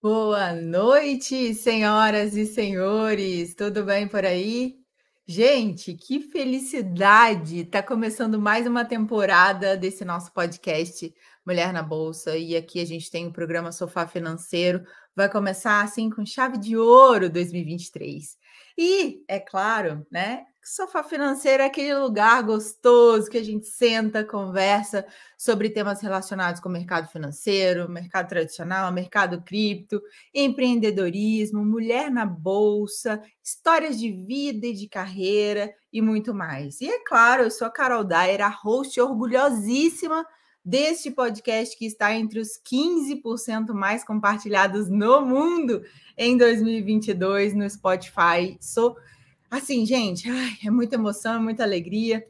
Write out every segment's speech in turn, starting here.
Boa noite, senhoras e senhores, tudo bem por aí? Gente, que felicidade! Está começando mais uma temporada desse nosso podcast Mulher na Bolsa, e aqui a gente tem o programa Sofá Financeiro. Vai começar assim com chave de ouro 2023. E, é claro, né? Sofá financeiro é aquele lugar gostoso que a gente senta, conversa sobre temas relacionados com o mercado financeiro, mercado tradicional, mercado cripto, empreendedorismo, mulher na bolsa, histórias de vida e de carreira e muito mais. E é claro, eu sou a Carol Dyer, a host orgulhosíssima deste podcast que está entre os 15% mais compartilhados no mundo em 2022 no Spotify. Sou Assim, gente, ai, é muita emoção, é muita alegria.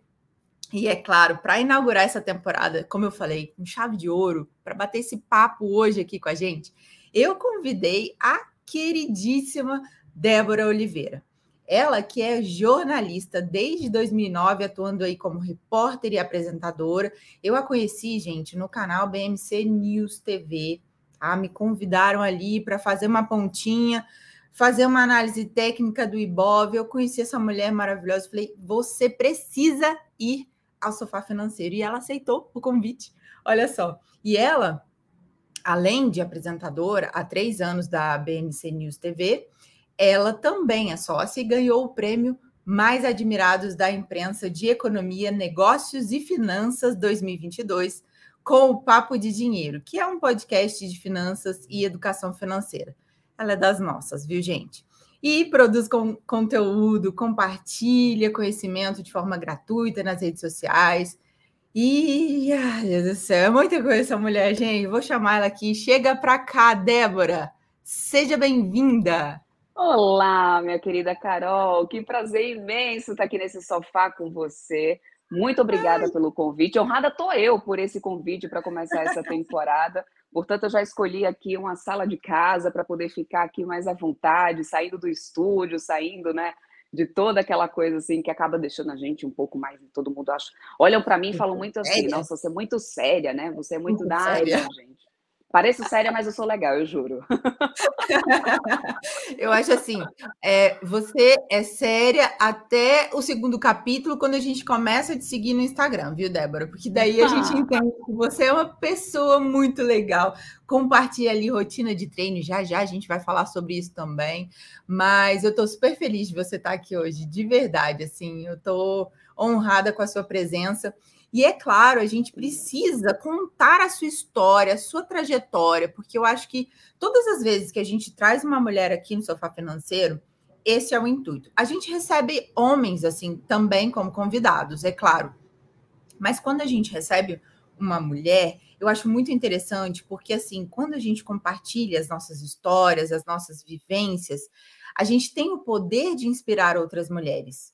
E é claro, para inaugurar essa temporada, como eu falei, com chave de ouro, para bater esse papo hoje aqui com a gente, eu convidei a queridíssima Débora Oliveira. Ela que é jornalista desde 2009, atuando aí como repórter e apresentadora. Eu a conheci, gente, no canal BMC News TV. Tá? Me convidaram ali para fazer uma pontinha fazer uma análise técnica do Ibov. Eu conheci essa mulher maravilhosa. Falei, você precisa ir ao sofá financeiro. E ela aceitou o convite. Olha só. E ela, além de apresentadora há três anos da BMC News TV, ela também é sócia e ganhou o prêmio mais admirados da imprensa de economia, negócios e finanças 2022 com o Papo de Dinheiro, que é um podcast de finanças e educação financeira ela é das nossas, viu, gente? E produz com, conteúdo, compartilha conhecimento de forma gratuita nas redes sociais. E, ai, Deus do céu, é muita coisa essa mulher, gente. Vou chamar ela aqui. Chega para cá, Débora. Seja bem-vinda. Olá, minha querida Carol. Que prazer imenso estar aqui nesse sofá com você. Muito obrigada Ai. pelo convite. Honrada tô eu por esse convite para começar essa temporada. Portanto, eu já escolhi aqui uma sala de casa para poder ficar aqui mais à vontade, saindo do estúdio, saindo, né, de toda aquela coisa assim que acaba deixando a gente um pouco mais, todo mundo acha. Olham para mim e falam muito assim: "Nossa, você é muito séria, né? Você é muito, muito da área, gente". Pareço séria, mas eu sou legal, eu juro. eu acho assim, é, você é séria até o segundo capítulo, quando a gente começa a te seguir no Instagram, viu, Débora? Porque daí a gente ah. entende que você é uma pessoa muito legal. Compartilha ali rotina de treino, já já a gente vai falar sobre isso também. Mas eu estou super feliz de você estar aqui hoje, de verdade. Assim, eu estou honrada com a sua presença. E é claro, a gente precisa contar a sua história, a sua trajetória, porque eu acho que todas as vezes que a gente traz uma mulher aqui no sofá financeiro, esse é o intuito. A gente recebe homens assim também como convidados, é claro. Mas quando a gente recebe uma mulher, eu acho muito interessante, porque assim, quando a gente compartilha as nossas histórias, as nossas vivências, a gente tem o poder de inspirar outras mulheres.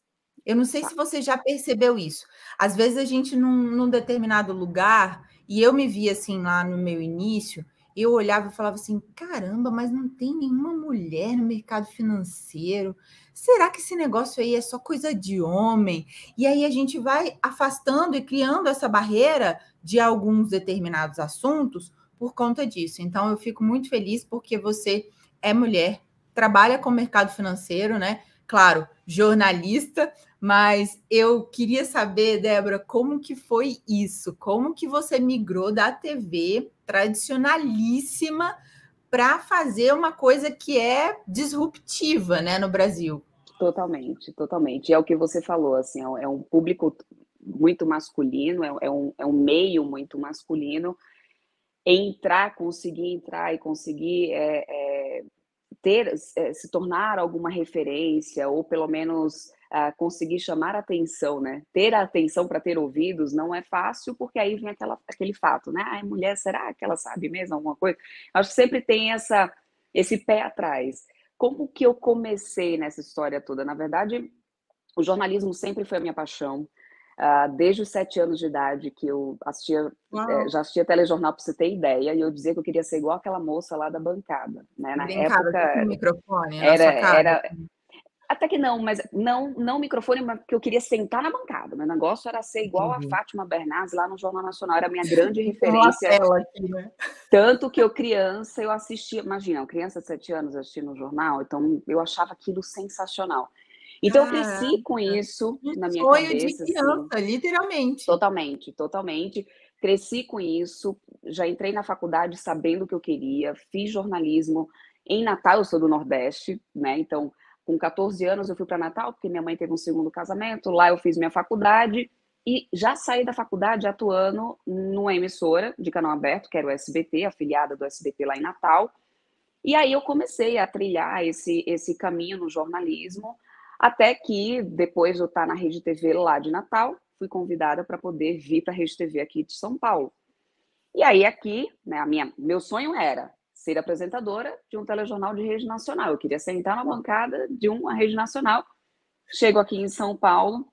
Eu não sei tá. se você já percebeu isso. Às vezes a gente num, num determinado lugar, e eu me vi assim lá no meu início, eu olhava e falava assim: caramba, mas não tem nenhuma mulher no mercado financeiro. Será que esse negócio aí é só coisa de homem? E aí a gente vai afastando e criando essa barreira de alguns determinados assuntos por conta disso. Então eu fico muito feliz porque você é mulher, trabalha com o mercado financeiro, né? Claro, jornalista, mas eu queria saber, Débora, como que foi isso? Como que você migrou da TV tradicionalíssima para fazer uma coisa que é disruptiva, né, no Brasil? Totalmente, totalmente. É o que você falou, assim, é um público muito masculino, é, é um, é um meio muito masculino. Entrar, conseguir entrar e conseguir é, é, ter, é, se tornar alguma referência, ou pelo menos uh, conseguir chamar atenção, né? Ter a atenção para ter ouvidos não é fácil, porque aí vem aquela, aquele fato, né? Ai, mulher, será que ela sabe mesmo alguma coisa? Acho que sempre tem essa, esse pé atrás. Como que eu comecei nessa história toda? Na verdade, o jornalismo sempre foi a minha paixão. Uh, desde os sete anos de idade que eu assistia, é, já assistia telejornal para você ter ideia, e eu dizia que eu queria ser igual aquela moça lá da bancada, né? Na época, microfone, era, era, até que não, mas não, não microfone, mas porque eu queria sentar na bancada. Meu negócio era ser igual a Fátima Bernardes lá no Jornal Nacional, era a minha grande referência. Aqui, né? Tanto que eu, criança, eu assistia, imagina, criança de sete anos assistindo o jornal, então eu achava aquilo sensacional. Então, eu cresci com isso na minha sonho cabeça. de assim. criança, assim, literalmente. Totalmente, totalmente. Cresci com isso, já entrei na faculdade sabendo o que eu queria, fiz jornalismo em Natal, eu sou do Nordeste, né? Então, com 14 anos eu fui para Natal, porque minha mãe teve um segundo casamento, lá eu fiz minha faculdade e já saí da faculdade atuando numa emissora de canal aberto, que era o SBT, afiliada do SBT lá em Natal. E aí eu comecei a trilhar esse, esse caminho no jornalismo, até que, depois de eu estar na Rede TV lá de Natal, fui convidada para poder vir para a Rede TV aqui de São Paulo. E aí, aqui, né, a minha, meu sonho era ser apresentadora de um telejornal de rede nacional. Eu queria sentar na bancada de uma rede nacional. Chego aqui em São Paulo,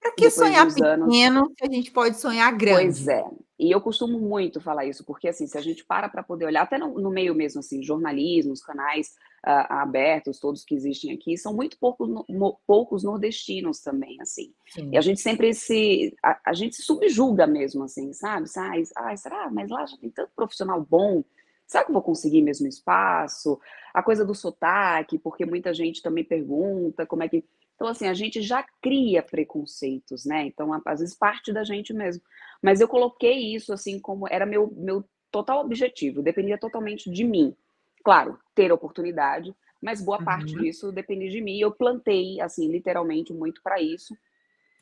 para que sonhar pequeno anos... a gente pode sonhar grande? Pois é. E eu costumo muito falar isso, porque assim, se a gente para para poder olhar, até no, no, meio mesmo, assim, jornalismo, os canais uh, abertos, todos que existem aqui, são muito poucos, no, poucos nordestinos também, assim. Sim. E a gente sempre se. A, a, gente se subjuga mesmo, assim, sabe? Ai, ai, será? Mas lá já tem tanto profissional bom. Será que eu vou conseguir mesmo espaço? A coisa do sotaque, porque muita gente também pergunta como é que então, assim, a gente já cria preconceitos, né? Então, às vezes, parte da gente mesmo. Mas eu coloquei isso, assim, como era meu, meu total objetivo, dependia totalmente de mim. Claro, ter oportunidade, mas boa parte uhum. disso dependia de mim. Eu plantei, assim, literalmente muito para isso.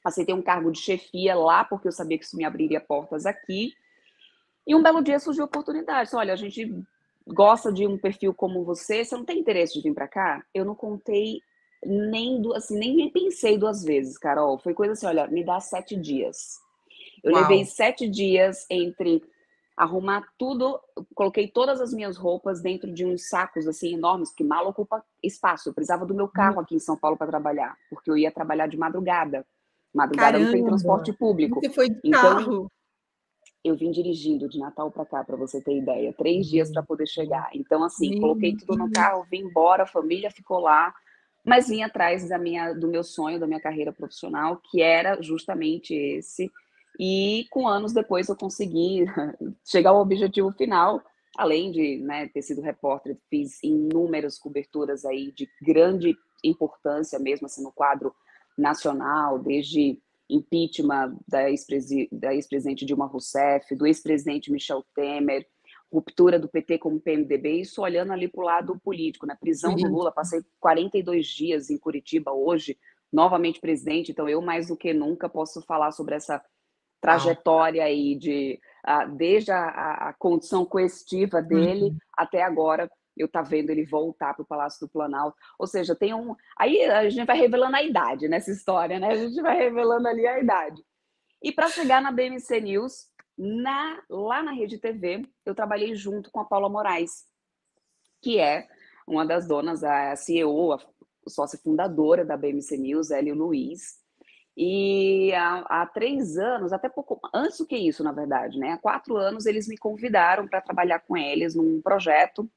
Aceitei um cargo de chefia lá, porque eu sabia que isso me abriria portas aqui. E um belo dia surgiu a oportunidade. Olha, a gente gosta de um perfil como você, você não tem interesse de vir para cá? Eu não contei nem, assim, nem pensei duas vezes, Carol. Foi coisa assim, olha, me dá sete dias. Eu Uau. levei sete dias entre arrumar tudo, coloquei todas as minhas roupas dentro de uns sacos assim enormes, porque mal ocupa espaço. Eu precisava do meu hum. carro aqui em São Paulo para trabalhar, porque eu ia trabalhar de madrugada. Madrugada Caramba. não tem transporte público. Você foi de então, carro? Eu vim dirigindo de Natal para cá, para você ter ideia, três dias para poder chegar. Então, assim, coloquei tudo no carro, vim embora, a família ficou lá mas vim atrás da minha, do meu sonho, da minha carreira profissional, que era justamente esse. E com anos depois eu consegui chegar ao objetivo final, além de né, ter sido repórter, fiz inúmeras coberturas aí de grande importância mesmo assim no quadro nacional, desde impeachment da ex-presidente Dilma Rousseff, do ex-presidente Michel Temer, ruptura do PT com o PMDB, isso olhando ali para o lado político, né? Prisão do Lula, passei 42 dias em Curitiba hoje, novamente presidente, então eu mais do que nunca posso falar sobre essa trajetória aí de uh, desde a, a, condição coercitiva dele uhum. até agora eu tá vendo ele voltar para o Palácio do Planalto. Ou seja, tem um. Aí a gente vai revelando a idade nessa história, né? A gente vai revelando ali a idade. E para chegar na BMC News, na, lá na Rede TV, eu trabalhei junto com a Paula Moraes, que é uma das donas, a CEO, a sócia fundadora da BMC News, ela e o Luiz. E há, há, três anos, até pouco antes do que isso, na verdade, né? Há quatro anos eles me convidaram para trabalhar com eles num projeto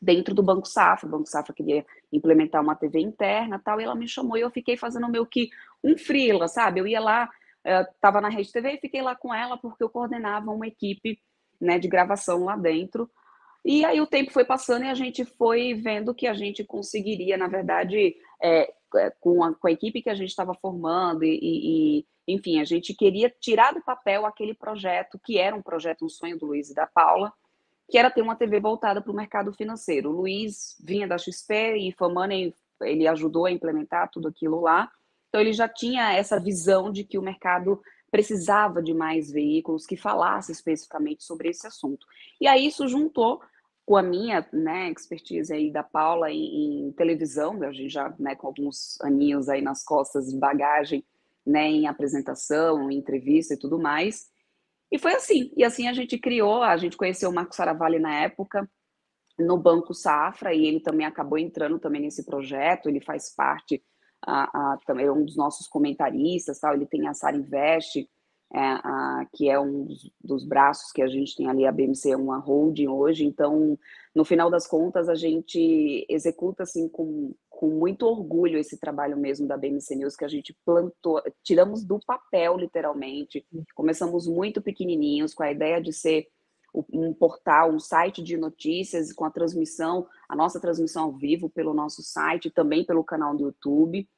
dentro do Banco Safra. O Banco Safra queria implementar uma TV interna tal, e ela me chamou e eu fiquei fazendo meio que um freela, sabe? Eu ia lá estava na Rede TV e fiquei lá com ela porque eu coordenava uma equipe né, de gravação lá dentro. E aí o tempo foi passando e a gente foi vendo que a gente conseguiria, na verdade, é com, a, com a equipe que a gente estava formando e, e, enfim, a gente queria tirar do papel aquele projeto que era um projeto, um sonho do Luiz e da Paula, que era ter uma TV voltada para o mercado financeiro. O Luiz vinha da XP e Famane, ele ajudou a implementar tudo aquilo lá. Então, ele já tinha essa visão de que o mercado precisava de mais veículos que falassem especificamente sobre esse assunto. E aí isso juntou com a minha né, expertise aí da Paula em, em televisão, a gente já né, com alguns aninhos aí nas costas de bagagem, né, em apresentação, em entrevista e tudo mais. E foi assim. E assim a gente criou, a gente conheceu o Marco Saravalli na época, no Banco Safra, e ele também acabou entrando também nesse projeto, ele faz parte a, a, também é um dos nossos comentaristas, tal, ele tem a Sara Invest, é, a, que é um dos, dos, braços que a gente tem ali, a BMC é uma holding hoje, então, no final das contas, a gente executa, assim, com, com muito orgulho esse trabalho mesmo da BMC News que a gente plantou, tiramos do papel literalmente. Começamos muito pequenininhos com a ideia de ser um portal, um site de notícias com a transmissão, a nossa transmissão ao vivo pelo nosso site, também pelo canal do YouTube.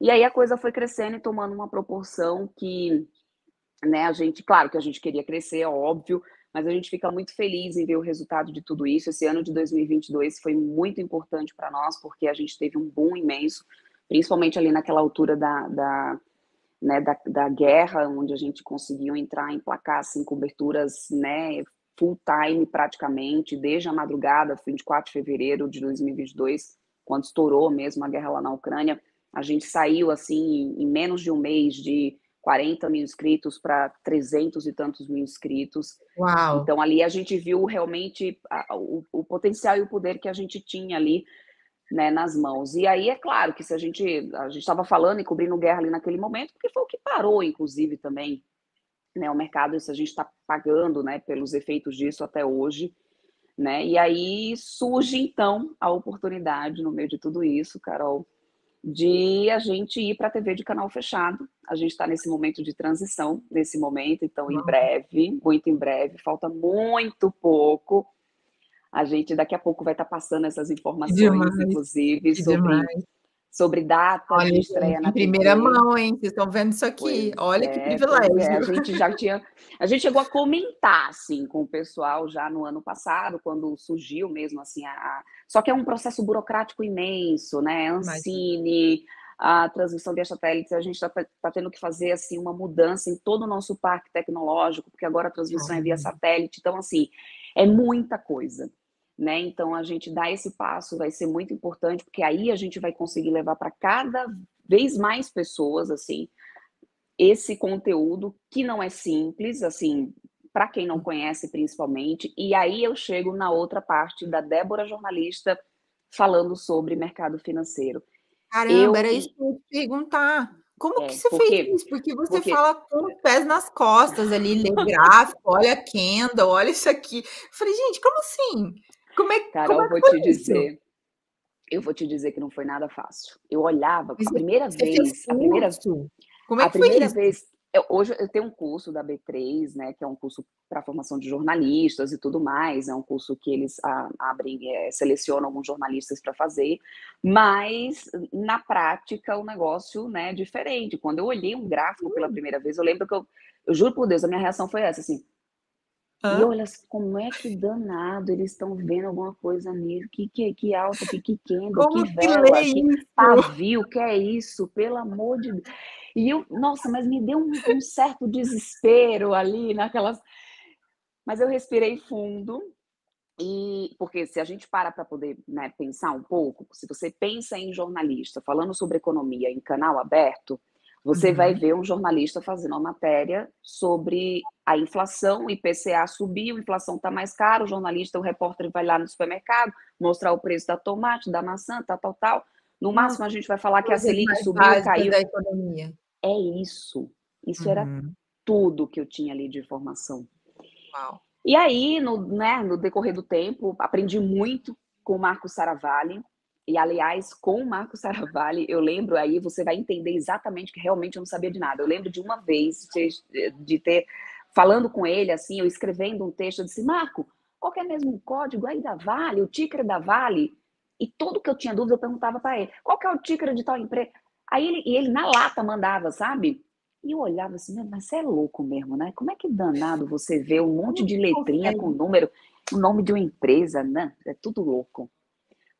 E aí a coisa foi crescendo e tomando uma proporção que, né, a gente, claro que a gente queria crescer, é óbvio, mas a gente fica muito feliz em ver o resultado de tudo isso. Esse ano de 2022 foi muito importante para nós, porque a gente teve um boom imenso, principalmente ali naquela altura da, da, né, da, da guerra, onde a gente conseguiu entrar, emplacar assim, coberturas né, full time praticamente, desde a madrugada, 24 de fevereiro de 2022, quando estourou mesmo a guerra lá na Ucrânia. A gente saiu assim em menos de um mês de 40 mil inscritos para 300 e tantos mil inscritos. Uau. Então ali a gente viu realmente a, o, o, potencial e o poder que a gente tinha ali né, nas mãos. E aí é claro que se a gente a gente estava falando e cobrindo guerra ali naquele momento, porque foi o que parou, inclusive também, né, o mercado. Isso a gente está pagando, né, pelos efeitos disso até hoje. Né? E aí surge então a oportunidade no meio de tudo isso, Carol, de a gente ir para a TV de canal fechado. A gente está nesse momento de transição, nesse momento, então em breve, muito em breve, falta muito pouco. A gente daqui a pouco vai estar tá passando essas informações, demais, inclusive, sobre demais sobre data Olha, de estreia na primeira TV. mão, hein? Vocês estão vendo isso aqui? Pois Olha é, que privilégio. É. A gente já tinha, a gente chegou a comentar assim com o pessoal já no ano passado, quando surgiu mesmo assim a, só que é um processo burocrático imenso, né? Ancine, a transmissão via satélite, a gente está tá tendo que fazer assim uma mudança em todo o nosso parque tecnológico, porque agora a transmissão é via satélite, então assim, é muita coisa né? Então a gente dá esse passo vai ser muito importante, porque aí a gente vai conseguir levar para cada vez mais pessoas assim esse conteúdo que não é simples, assim, para quem não conhece principalmente. E aí eu chego na outra parte da Débora jornalista falando sobre mercado financeiro. Caramba, eu... era isso que eu ia te perguntar. Como é, que você porque, fez isso? Porque você porque... fala com os pés nas costas ali, lê gráfico, olha Kendall, olha isso aqui. Eu falei, gente, como assim? Como é, Carol, como é vou te isso? dizer. Eu vou te dizer que não foi nada fácil. Eu olhava, a primeira vez, a primeira, como é a primeira vez, eu, hoje eu tenho um curso da B3, né, que é um curso para formação de jornalistas e tudo mais, é um curso que eles a, abrem, é, selecionam alguns jornalistas para fazer, mas na prática o negócio, né, é diferente. Quando eu olhei um gráfico pela hum. primeira vez, eu lembro que eu, eu juro por Deus, a minha reação foi essa, assim, Hã? E olha como é que danado eles estão vendo alguma coisa nele. Que, que, que alta, que, que quenda, que vela, que pavio, que é isso, pelo amor de Deus. E eu, nossa, mas me deu um, um certo desespero ali naquelas. Mas eu respirei fundo, e porque se a gente para para poder né, pensar um pouco, se você pensa em jornalista falando sobre economia em canal aberto, você uhum. vai ver um jornalista fazendo uma matéria sobre a inflação, o IPCA subiu, a inflação está mais cara, o jornalista, o repórter vai lá no supermercado mostrar o preço da tomate, da maçã, tal, tal, tal. No máximo a gente vai falar que a Selic subiu, caiu. Da economia. É isso. Isso uhum. era tudo que eu tinha ali de informação. Uau. E aí, no, né, no decorrer do tempo, aprendi muito com o Marco Saravalli, e, aliás, com o Marco Saravalli, eu lembro aí, você vai entender exatamente que realmente eu não sabia de nada. Eu lembro de uma vez de, de ter, falando com ele, assim, eu escrevendo um texto, eu disse, Marco, qual é mesmo o código aí da Vale, o ticker da Vale? E tudo que eu tinha dúvida, eu perguntava para ele, qual que é o ticker de tal empresa? Aí ele, e ele na lata mandava, sabe? E eu olhava assim, mas você é louco mesmo, né? Como é que danado você vê um monte de letrinha com número, o nome de uma empresa, né? É tudo louco.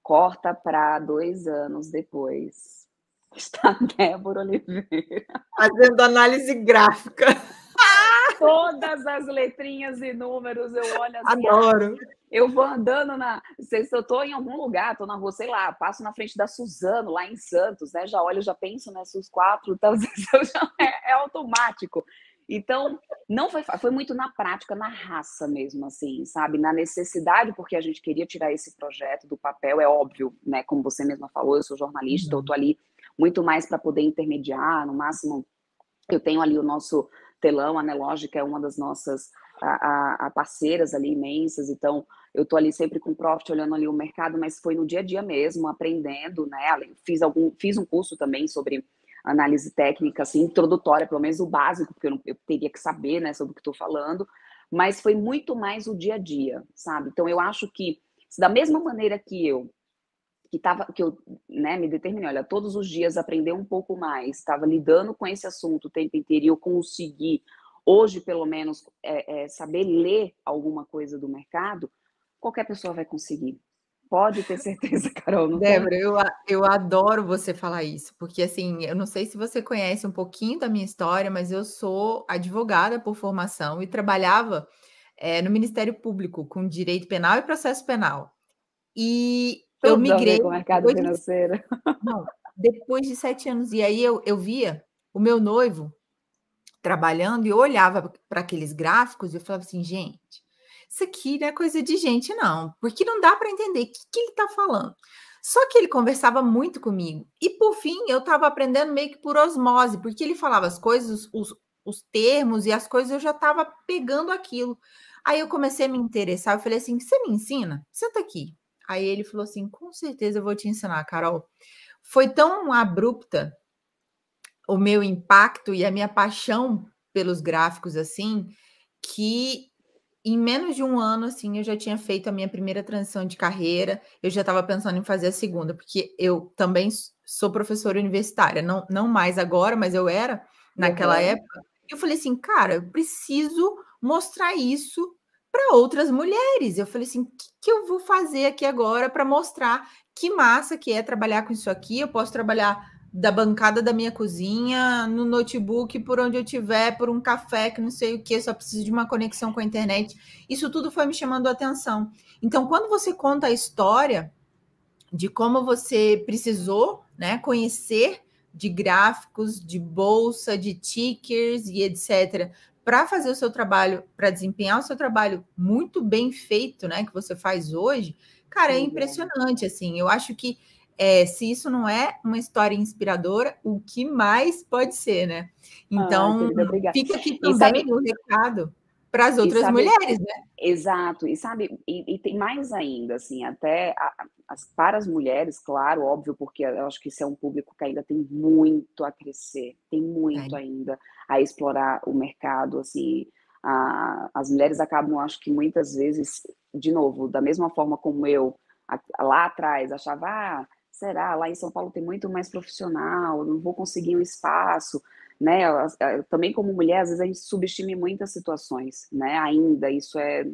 Corta para dois anos depois. Está Débora Oliveira. Fazendo análise gráfica. Todas as letrinhas e números eu olho assim. Adoro. Eu vou andando na. Se eu estou em algum lugar, estou na rua, sei lá, passo na frente da Suzano, lá em Santos, né? Já olho, já penso nesses quatro, então já, é, é automático. Então, não foi foi muito na prática, na raça mesmo, assim, sabe? Na necessidade, porque a gente queria tirar esse projeto do papel, é óbvio, né? Como você mesma falou, eu sou jornalista, uhum. eu tô ali muito mais para poder intermediar, no máximo eu tenho ali o nosso telão, a Anelógica é uma das nossas a, a, parceiras ali imensas, então eu estou ali sempre com o Profit olhando ali o mercado, mas foi no dia a dia mesmo, aprendendo, né? Fiz algum, fiz um curso também sobre análise técnica, assim, introdutória, pelo menos o básico, porque eu, não, eu teria que saber, né, sobre o que estou falando, mas foi muito mais o dia a dia, sabe? Então eu acho que da mesma maneira que eu que tava que eu né, me determinei, olha, todos os dias aprender um pouco mais, estava lidando com esse assunto o tempo inteiro e eu consegui hoje pelo menos é, é, saber ler alguma coisa do mercado, qualquer pessoa vai conseguir. Pode ter certeza, Carol. Não Débora, eu, eu adoro você falar isso, porque assim, eu não sei se você conhece um pouquinho da minha história, mas eu sou advogada por formação e trabalhava é, no Ministério Público com direito penal e processo penal. E Tudo eu migrei. Com o mercado financeiro. De, não, depois de sete anos. E aí eu, eu via o meu noivo trabalhando e eu olhava para aqueles gráficos e eu falava assim, gente, isso aqui não é coisa de gente, não, porque não dá para entender o que, que ele está falando. Só que ele conversava muito comigo. E por fim, eu estava aprendendo meio que por osmose, porque ele falava as coisas, os, os termos e as coisas, eu já estava pegando aquilo. Aí eu comecei a me interessar, eu falei assim: você me ensina? Senta aqui. Aí ele falou assim: com certeza eu vou te ensinar, Carol. Foi tão abrupta o meu impacto e a minha paixão pelos gráficos assim, que em menos de um ano, assim, eu já tinha feito a minha primeira transição de carreira, eu já estava pensando em fazer a segunda, porque eu também sou professora universitária, não, não mais agora, mas eu era naquela uhum. época. Eu falei assim, cara, eu preciso mostrar isso para outras mulheres. Eu falei assim, o que, que eu vou fazer aqui agora para mostrar que massa que é trabalhar com isso aqui? Eu posso trabalhar da bancada da minha cozinha, no notebook, por onde eu tiver, por um café, que não sei o que, só preciso de uma conexão com a internet. Isso tudo foi me chamando a atenção. Então, quando você conta a história de como você precisou né, conhecer de gráficos, de bolsa, de tickers e etc., para fazer o seu trabalho, para desempenhar o seu trabalho muito bem feito, né, que você faz hoje, cara, é impressionante, assim. Eu acho que é, se isso não é uma história inspiradora, o que mais pode ser, né? Então, ah, fica aqui também o recado para as outras sabe, mulheres, né? Exato, e sabe, e, e tem mais ainda, assim, até a, as, para as mulheres, claro, óbvio, porque eu acho que isso é um público que ainda tem muito a crescer, tem muito ainda a explorar o mercado, assim, a, as mulheres acabam, acho que muitas vezes, de novo, da mesma forma como eu, a, lá atrás, achava, ah, será? Lá em São Paulo tem muito mais profissional, não vou conseguir um espaço, né? Também como mulher, às vezes a gente subestima muitas situações, né? Ainda isso é,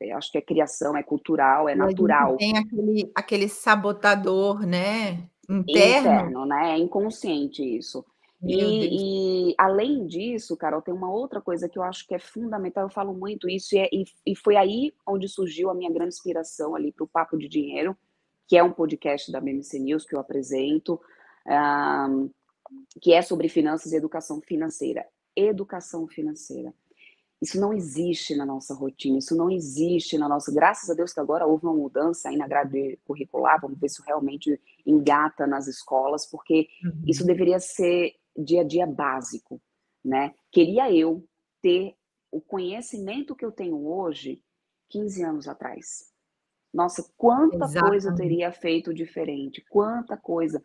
é acho que é criação, é cultural, é natural. Tem aquele, aquele sabotador, né? Interno. Interno, né? É inconsciente isso. E, e, além disso, Carol, tem uma outra coisa que eu acho que é fundamental, eu falo muito isso, e, é, e, e foi aí onde surgiu a minha grande inspiração ali para o Papo de Dinheiro, que é um podcast da BMC News que eu apresento, um, que é sobre finanças e educação financeira. Educação financeira. Isso não existe na nossa rotina, isso não existe na nossa. Graças a Deus que agora houve uma mudança aí na grade curricular, vamos ver se realmente engata nas escolas, porque uhum. isso deveria ser dia a dia básico, né? Queria eu ter o conhecimento que eu tenho hoje 15 anos atrás. Nossa, quanta Exatamente. coisa eu teria feito diferente, quanta coisa.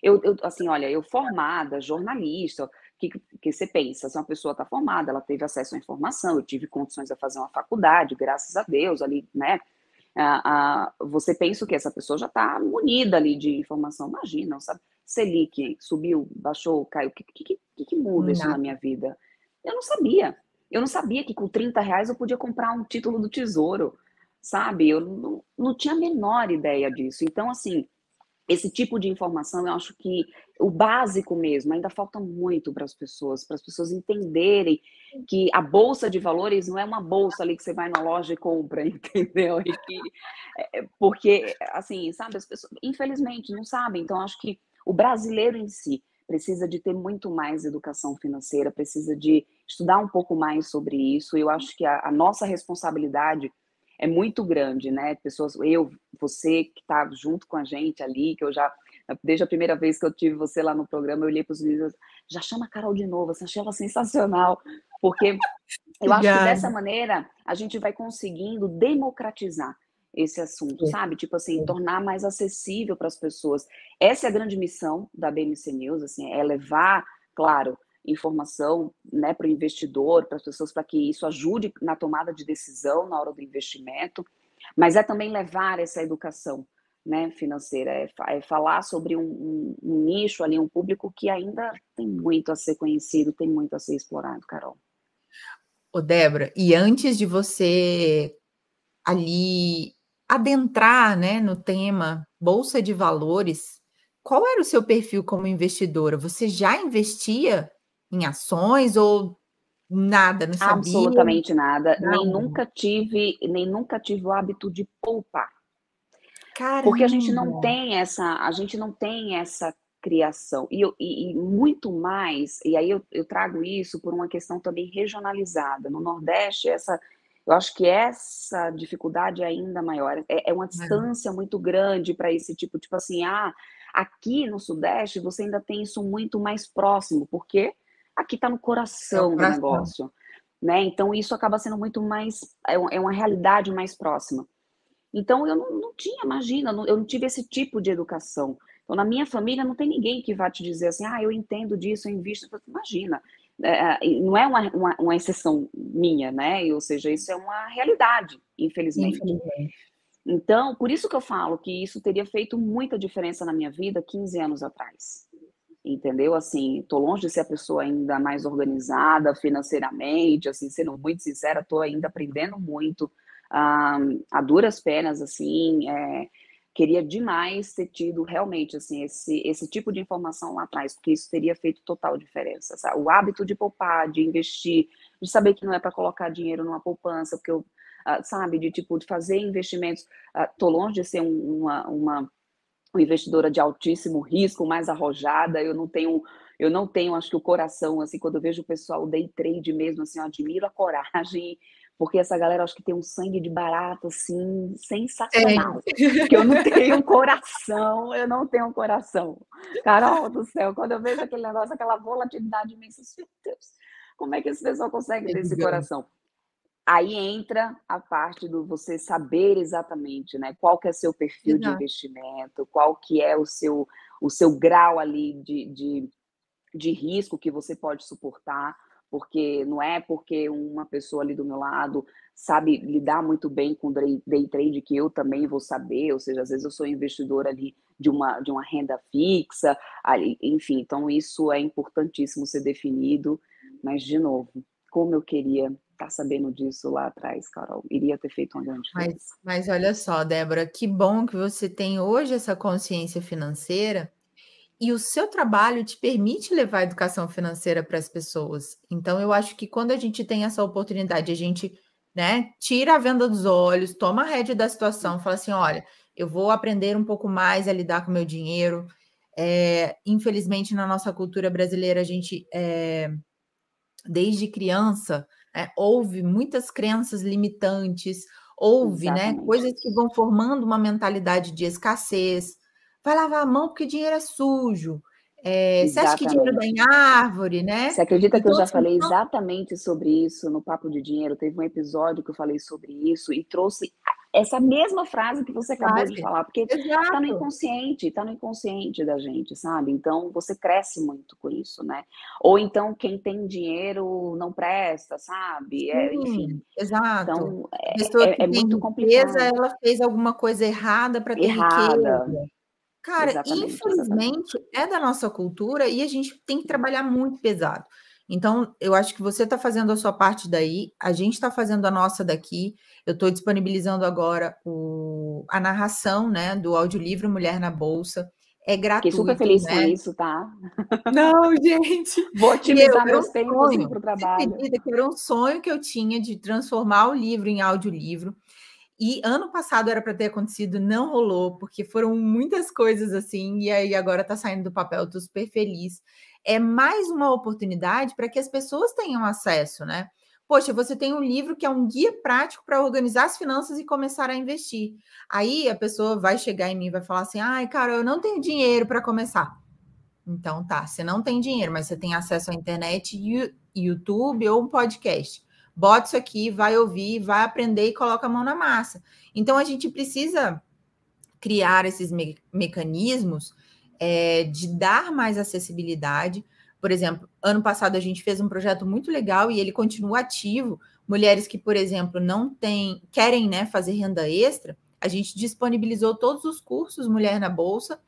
Eu, eu, assim, olha, eu formada, jornalista, o que, que você pensa? Se uma pessoa está formada, ela teve acesso à informação, eu tive condições de fazer uma faculdade, graças a Deus, ali, né? Ah, ah, você pensa que essa pessoa já está munida ali de informação, imagina, sabe? Selic subiu, baixou, caiu, o que, que, que, que muda isso na minha vida? Eu não sabia. Eu não sabia que com 30 reais eu podia comprar um título do Tesouro sabe? Eu não, não tinha a menor ideia disso. Então, assim, esse tipo de informação, eu acho que o básico mesmo, ainda falta muito para as pessoas, para as pessoas entenderem que a bolsa de valores não é uma bolsa ali que você vai na loja e compra, entendeu? E que, é, é, porque, assim, sabe, as pessoas, infelizmente, não sabem. Então, acho que o brasileiro em si precisa de ter muito mais educação financeira, precisa de estudar um pouco mais sobre isso. Eu acho que a, a nossa responsabilidade é muito grande, né? Pessoas, eu, você que está junto com a gente ali, que eu já, desde a primeira vez que eu tive você lá no programa, eu olhei para os meninos, já chama a Carol de novo, assim, achei ela sensacional, porque eu acho que dessa maneira a gente vai conseguindo democratizar esse assunto, sabe? Tipo assim, tornar mais acessível para as pessoas. Essa é a grande missão da BMC News, assim, é levar, claro, informação né, para o investidor, para as pessoas, para que isso ajude na tomada de decisão na hora do investimento, mas é também levar essa educação né, financeira, é, é falar sobre um, um, um, nicho ali, um público que ainda tem muito a ser conhecido, tem muito a ser explorado, Carol. Ô, Débora, e antes de você ali adentrar né, no tema Bolsa de Valores, qual era o seu perfil como investidora? Você já investia em ações ou nada, não sabia? Absolutamente nada. Não. Nem nunca tive, nem nunca tive o hábito de poupar. Caramba. Porque a gente não tem essa, a gente não tem essa criação. E, e, e muito mais, e aí eu, eu, trago isso por uma questão também regionalizada. No Nordeste, essa, eu acho que essa dificuldade é ainda maior. É, é uma distância muito grande para esse tipo, tipo assim, ah, aqui no Sudeste você ainda tem isso muito mais próximo, porque aqui está no coração é do negócio. Né? Então, isso acaba sendo muito mais, é, é uma realidade mais próxima. Então, eu não, não tinha, imagina, eu não tive esse tipo de educação. Então, na minha família, não tem ninguém que vá te dizer assim, ah, eu entendo disso, eu invisto. Imagina, é, não é uma, uma, uma, exceção minha, né? Ou seja, isso é uma realidade, infelizmente. infelizmente. Então, por isso que eu falo que isso teria feito muita diferença na minha vida 15 anos atrás. Entendeu? Assim, tô longe de ser a pessoa ainda mais organizada financeiramente, assim, sendo muito sincera, tô ainda aprendendo muito um, a duras penas, assim, é, queria demais ter tido realmente, assim, esse, esse tipo de informação lá atrás, porque isso teria feito total diferença, sabe? O hábito de poupar, de investir, de saber que não é para colocar dinheiro numa poupança, porque eu, uh, sabe, de tipo, de fazer investimentos, uh, tô longe de ser um, uma, uma uma investidora de altíssimo risco, mais arrojada, eu não tenho eu não tenho, acho que o coração, assim, quando eu vejo o pessoal day trade mesmo, assim, eu admiro a coragem porque essa galera acho que tem um sangue de barata assim sensacional. É. Que eu não tenho coração, eu não tenho coração. Carol do céu, quando eu vejo aquele negócio, aquela volatilidade imensa, meu Deus, como é que esse pessoal consegue ter esse coração? Aí entra a parte do você saber exatamente, né, qual que é seu perfil Exato. de investimento, qual que é o seu o seu grau ali de, de, de risco que você pode suportar porque não é porque uma pessoa ali do meu lado sabe lidar muito bem com day trade que eu também vou saber, ou seja, às vezes eu sou investidor ali de uma, de uma renda fixa, ali, enfim, então isso é importantíssimo ser definido, mas de novo, como eu queria tá sabendo disso lá atrás, Carol, iria ter feito uma grande diferença. Mas, mas olha só, Débora, que bom que você tem hoje essa consciência financeira, e o seu trabalho te permite levar a educação financeira para as pessoas. Então, eu acho que quando a gente tem essa oportunidade, a gente né, tira a venda dos olhos, toma a rédea da situação, fala assim: olha, eu vou aprender um pouco mais a lidar com o meu dinheiro. É, infelizmente, na nossa cultura brasileira, a gente, é, desde criança, é, houve muitas crenças limitantes, houve né, coisas que vão formando uma mentalidade de escassez vai lavar a mão porque dinheiro é sujo. É, você acha que dinheiro dá em árvore, né? Você acredita então, que eu já assim, falei então... exatamente sobre isso no Papo de Dinheiro? Teve um episódio que eu falei sobre isso e trouxe essa mesma frase que você acabou de falar, porque está no inconsciente, está no inconsciente da gente, sabe? Então você cresce muito com isso, né? Ou então quem tem dinheiro não presta, sabe? É, Sim, enfim. Exato. Então é, é, é muito complicado. Ela fez alguma coisa errada para ter errada. riqueza. Cara, exatamente, infelizmente exatamente. é da nossa cultura e a gente tem que trabalhar muito pesado. Então, eu acho que você está fazendo a sua parte daí, a gente está fazendo a nossa daqui. Eu estou disponibilizando agora o, a narração né, do audiolivro Mulher na Bolsa. É gratuito. Fiquei super feliz né? com isso, tá? Não, gente. Vou otimizar meus tempos para o trabalho. Que era um sonho que eu tinha de transformar o livro em audiolivro. E ano passado era para ter acontecido, não rolou, porque foram muitas coisas assim, e aí agora está saindo do papel, estou super feliz. É mais uma oportunidade para que as pessoas tenham acesso, né? Poxa, você tem um livro que é um guia prático para organizar as finanças e começar a investir. Aí a pessoa vai chegar em mim e vai falar assim: ai, cara, eu não tenho dinheiro para começar. Então tá, você não tem dinheiro, mas você tem acesso à internet, YouTube ou um podcast. Bota isso aqui, vai ouvir, vai aprender e coloca a mão na massa. Então a gente precisa criar esses me mecanismos é, de dar mais acessibilidade. Por exemplo, ano passado a gente fez um projeto muito legal e ele continua ativo. Mulheres que, por exemplo, não têm, querem né, fazer renda extra, a gente disponibilizou todos os cursos Mulher na Bolsa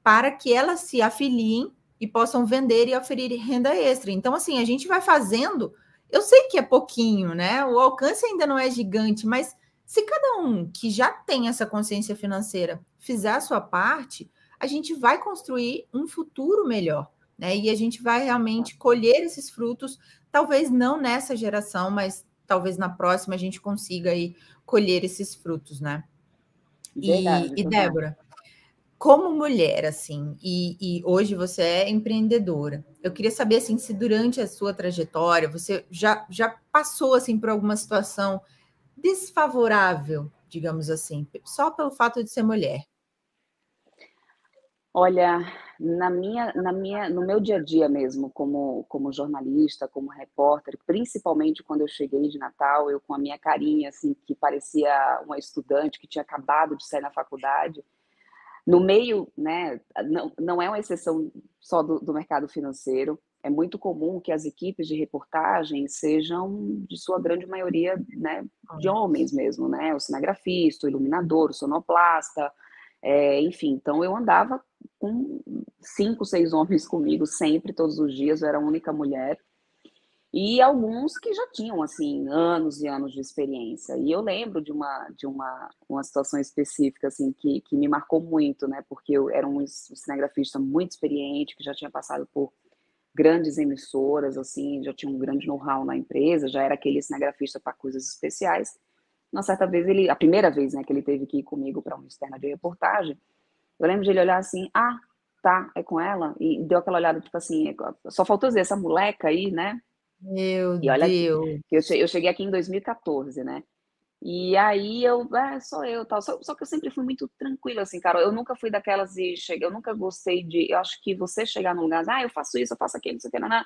para que elas se afiliem e possam vender e oferir renda extra. Então, assim, a gente vai fazendo. Eu sei que é pouquinho, né? O alcance ainda não é gigante, mas se cada um que já tem essa consciência financeira fizer a sua parte, a gente vai construir um futuro melhor, né? E a gente vai realmente colher esses frutos, talvez não nessa geração, mas talvez na próxima a gente consiga aí colher esses frutos, né? Verdade, e, e Débora, como mulher, assim, e, e, hoje você é empreendedora, eu queria saber, assim, se durante a sua trajetória você já, já passou, assim, por alguma situação desfavorável, digamos assim, só pelo fato de ser mulher. Olha, na minha, na minha, no meu dia a dia mesmo, como, como jornalista, como repórter, principalmente quando eu cheguei de Natal, eu com a minha carinha, assim, que parecia uma estudante que tinha acabado de sair na faculdade, no meio, né, não, não é uma exceção só do, do mercado financeiro, é muito comum que as equipes de reportagem sejam, de sua grande maioria, né, de homens. mesmo, né, o cinegrafista, o iluminador, o sonoplasta, é, enfim, então eu andava com cinco, seis homens comigo sempre, todos os dias, eu era a única mulher, e alguns que já tinham assim anos e anos de experiência. E eu lembro de uma de uma, uma situação específica assim que, que me marcou muito, né? Porque eu era um cinegrafista muito experiente que já tinha passado por grandes emissoras, assim, já tinha um grande know-how na empresa, já era aquele cinegrafista para coisas especiais. Uma certa vez ele, a primeira vez, né, que ele teve que ir comigo para uma externa de reportagem, eu lembro de ele olhar assim, ah, tá, é com ela, e deu aquela olhada tipo assim, só faltou dizer essa moleca aí, né? Meu e olha Deus. Eu cheguei aqui em 2014, né? E aí eu, é, sou eu, tal. Só, só, que eu sempre fui muito tranquila, assim, cara. Eu nunca fui daquelas de chegar, eu nunca gostei de. Eu acho que você chegar num lugar, ah, eu faço isso, eu faço aquilo, não sei o que, não, não.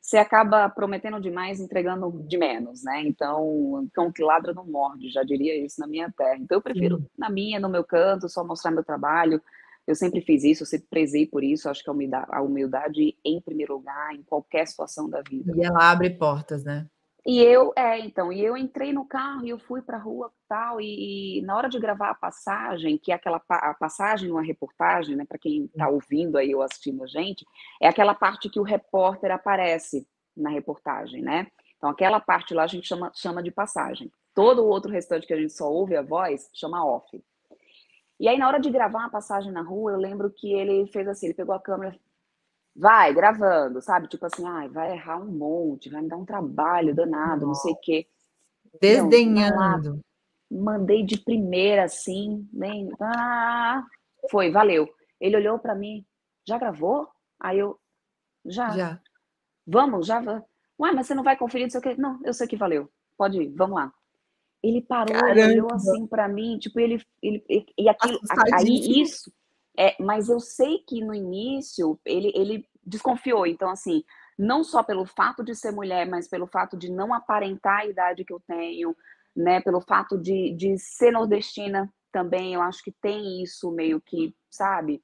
Você acaba prometendo demais, entregando de menos, né? Então, cão que ladra não morde, já diria isso na minha terra. Então, eu prefiro Sim. na minha, no meu canto, só mostrar meu trabalho, eu sempre fiz isso, eu sempre prezei por isso. Acho que a humildade, a humildade em primeiro lugar, em qualquer situação da vida. E ela abre portas, né? E eu, é, então, e eu entrei no carro e eu fui para a rua tal, e, e, na hora de gravar a passagem, que é aquela a passagem numa reportagem, né, para quem está ouvindo aí ou assistindo a gente, é aquela parte que o repórter aparece na reportagem, né? Então, aquela parte lá a gente chama, chama de passagem. Todo o outro restante que a gente só ouve a voz chama off. E aí, na hora de gravar uma passagem na rua, eu lembro que ele fez assim: ele pegou a câmera, vai, gravando, sabe? Tipo assim, ai, vai errar um monte, vai me dar um trabalho danado, não sei o quê. Desdenhando. Não, mandei de primeira, assim, nem. Ah, foi, valeu. Ele olhou para mim, já gravou? Aí eu, já. Já. Vamos, já. Ué, mas você não vai conferir, não sei o quê? Não, eu sei que valeu. Pode ir, vamos lá. Ele parou, Caramba. olhou assim para mim, tipo, ele, ele e aquilo, aí isso, é, mas eu sei que no início ele, ele desconfiou, então assim, não só pelo fato de ser mulher, mas pelo fato de não aparentar a idade que eu tenho, né, pelo fato de, de ser nordestina também, eu acho que tem isso meio que, sabe?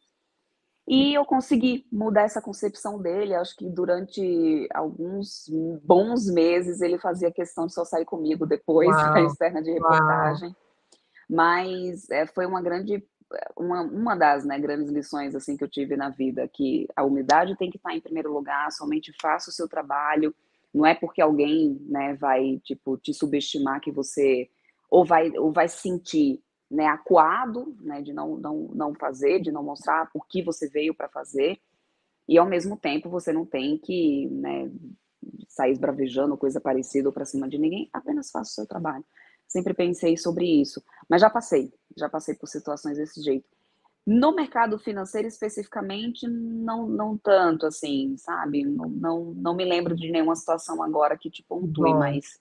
E eu consegui mudar essa concepção dele. Acho que durante alguns bons meses ele fazia questão de só sair comigo depois Uau. da externa de reportagem. Uau. Mas é, foi uma grande, uma, uma das né, grandes lições assim que eu tive na vida, que a humildade tem que estar em primeiro lugar, somente faça o seu trabalho. Não é porque alguém né, vai tipo te subestimar que você ou vai ou vai sentir né, acuado, né, de não, não, não fazer, de não mostrar o que você veio para fazer, e ao mesmo tempo você não tem que né, sair esbravejando coisa parecida ou para cima de ninguém, apenas faça o seu trabalho. Sempre pensei sobre isso, mas já passei, já passei por situações desse jeito. No mercado financeiro especificamente, não, não tanto assim, sabe? Não, não, não me lembro de nenhuma situação agora que te pontue, Bom. mas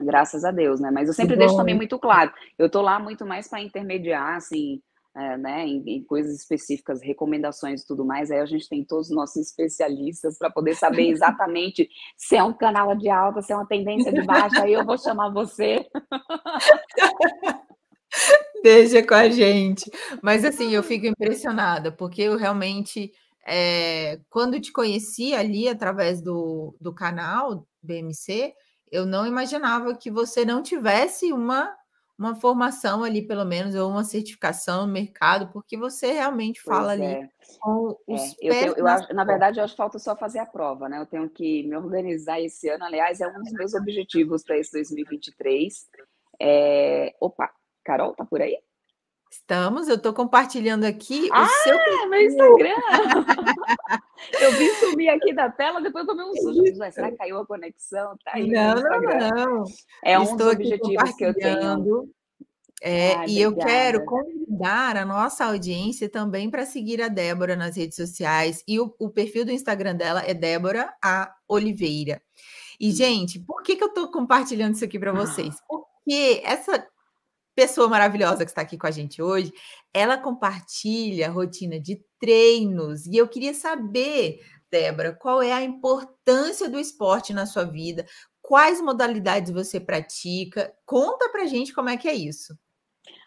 Graças a Deus, né? Mas eu sempre deixo também muito claro. Eu tô lá muito mais para intermediar, assim, é, né, em, em, coisas específicas, recomendações e tudo mais, aí a gente tem todos os nossos especialistas para poder saber exatamente se é um canal de alta, se é uma tendência de baixa, aí eu vou chamar você. Deixa com a gente. Mas assim, eu fico impressionada, porque eu realmente, é, quando te conheci ali através do, do canal BMC, eu não imaginava que você não tivesse uma uma formação ali, pelo menos, ou uma certificação no mercado, porque você realmente pois fala é. ali com os é. eu, tenho, eu acho, Na verdade, eu acho que falta só fazer a prova, né? Eu tenho que me organizar esse ano. Aliás, é um dos meus objetivos para esse 2023. É... Opa, Carol, tá por aí? Estamos, eu estou compartilhando aqui ah, o seu. Ah, meu Instagram! eu vi sumir aqui da tela, depois eu tomei um susto. Será que caiu a conexão? Tá aí não, não, não. É um dos objetivos que eu tenho. É, Ai, e obrigada. eu quero convidar a nossa audiência também para seguir a Débora nas redes sociais. E o, o, perfil do Instagram dela é Débora A. Oliveira. E, gente, por que, que eu estou compartilhando isso aqui para vocês? Porque essa pessoa maravilhosa que está aqui com a gente hoje, ela compartilha a rotina de treinos. E eu queria saber, Débora, qual é a importância do esporte na sua vida? Quais modalidades você pratica? Conta pra gente como é que é isso.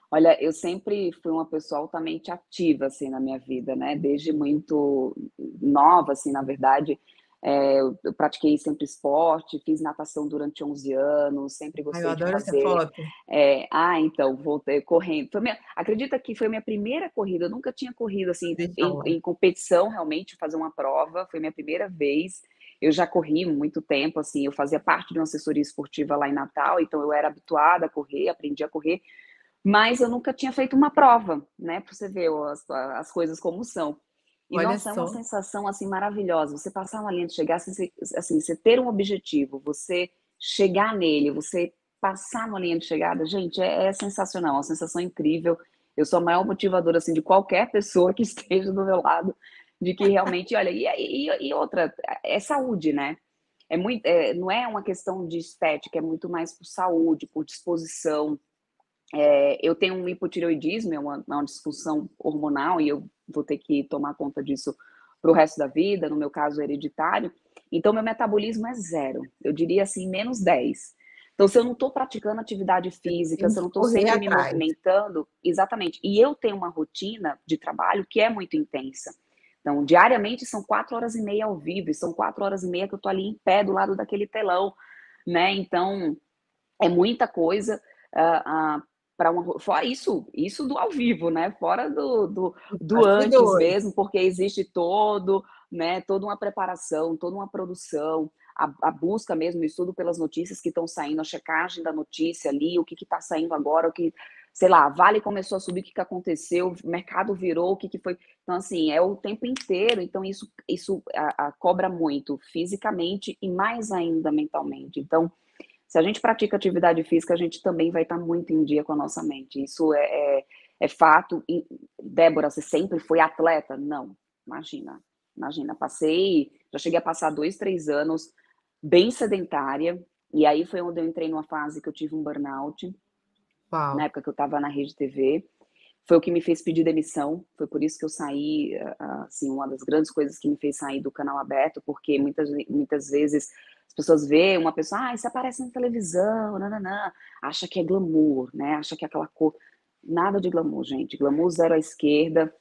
Olha, eu sempre fui uma pessoa altamente ativa, assim, na minha vida, né? Desde muito nova, assim, na verdade, é, eu, eu, pratiquei sempre esporte, fiz natação durante 11 anos, sempre gostei Ai, de fazer. Essa foto. É, ah, então, voltei correndo. Foi minha, acredita que foi minha primeira corrida, eu nunca tinha corrido assim em, em, competição, realmente, fazer uma prova, foi minha primeira vez. Eu já corri muito tempo, assim, eu fazia parte de uma assessoria esportiva lá em Natal, então eu era habituada a correr, aprendi a correr, mas eu nunca tinha feito uma prova, né? Para você ver as, as coisas como são. E Olha nossa, só. é uma sensação assim maravilhosa. Você passar uma linha de chegar, assim, assim, você ter um objetivo, você chegar nele, você passar uma linha de chegada, gente, é, é sensacional, é uma sensação incrível. Eu sou a maior motivadora assim de qualquer pessoa que esteja do meu lado, de que realmente, olha, e, e, e outra, é saúde, né? É muito, é, não é uma questão de estética, é muito mais por saúde, por disposição. É, eu tenho um hipotireoidismo, é uma, uma disfunção hormonal, e eu vou ter que tomar conta disso para o resto da vida, no meu caso hereditário. Então, meu metabolismo é zero, eu diria assim, menos 10. Então, se eu não estou praticando atividade física, se eu não estou sempre atrás. me movimentando, exatamente. E eu tenho uma rotina de trabalho que é muito intensa. Então, diariamente são quatro horas e meia ao vivo, e são quatro horas e meia que eu estou ali em pé do lado daquele telão, né? Então, é muita coisa. Uh, uh, para uma fora isso isso do ao vivo né fora do, do, do antes mesmo porque existe todo né toda uma preparação toda uma produção a, a busca mesmo o estudo pelas notícias que estão saindo a checagem da notícia ali o que está saindo agora o que sei lá Vale começou a subir o que, que aconteceu o mercado virou o que, que foi. Então assim é o tempo inteiro então isso isso a, a cobra muito fisicamente e mais ainda mentalmente. Então se a gente pratica atividade física, a gente também vai estar muito em dia com a nossa mente. Isso é, é, é fato. E, Débora, você sempre foi atleta? Não, imagina. Imagina, passei, já cheguei a passar dois, três anos bem sedentária, e aí foi onde eu entrei numa fase que eu tive um burnout, Uau. na época que eu estava na rede TV. Foi o que me fez pedir demissão, foi por isso que eu saí, assim, uma das grandes coisas que me fez sair do canal aberto, porque muitas, muitas vezes as pessoas veem uma pessoa, ah, isso aparece na televisão, nananã, acha que é glamour, né? Acha que é aquela cor. Nada de glamour, gente. Glamour zero à esquerda.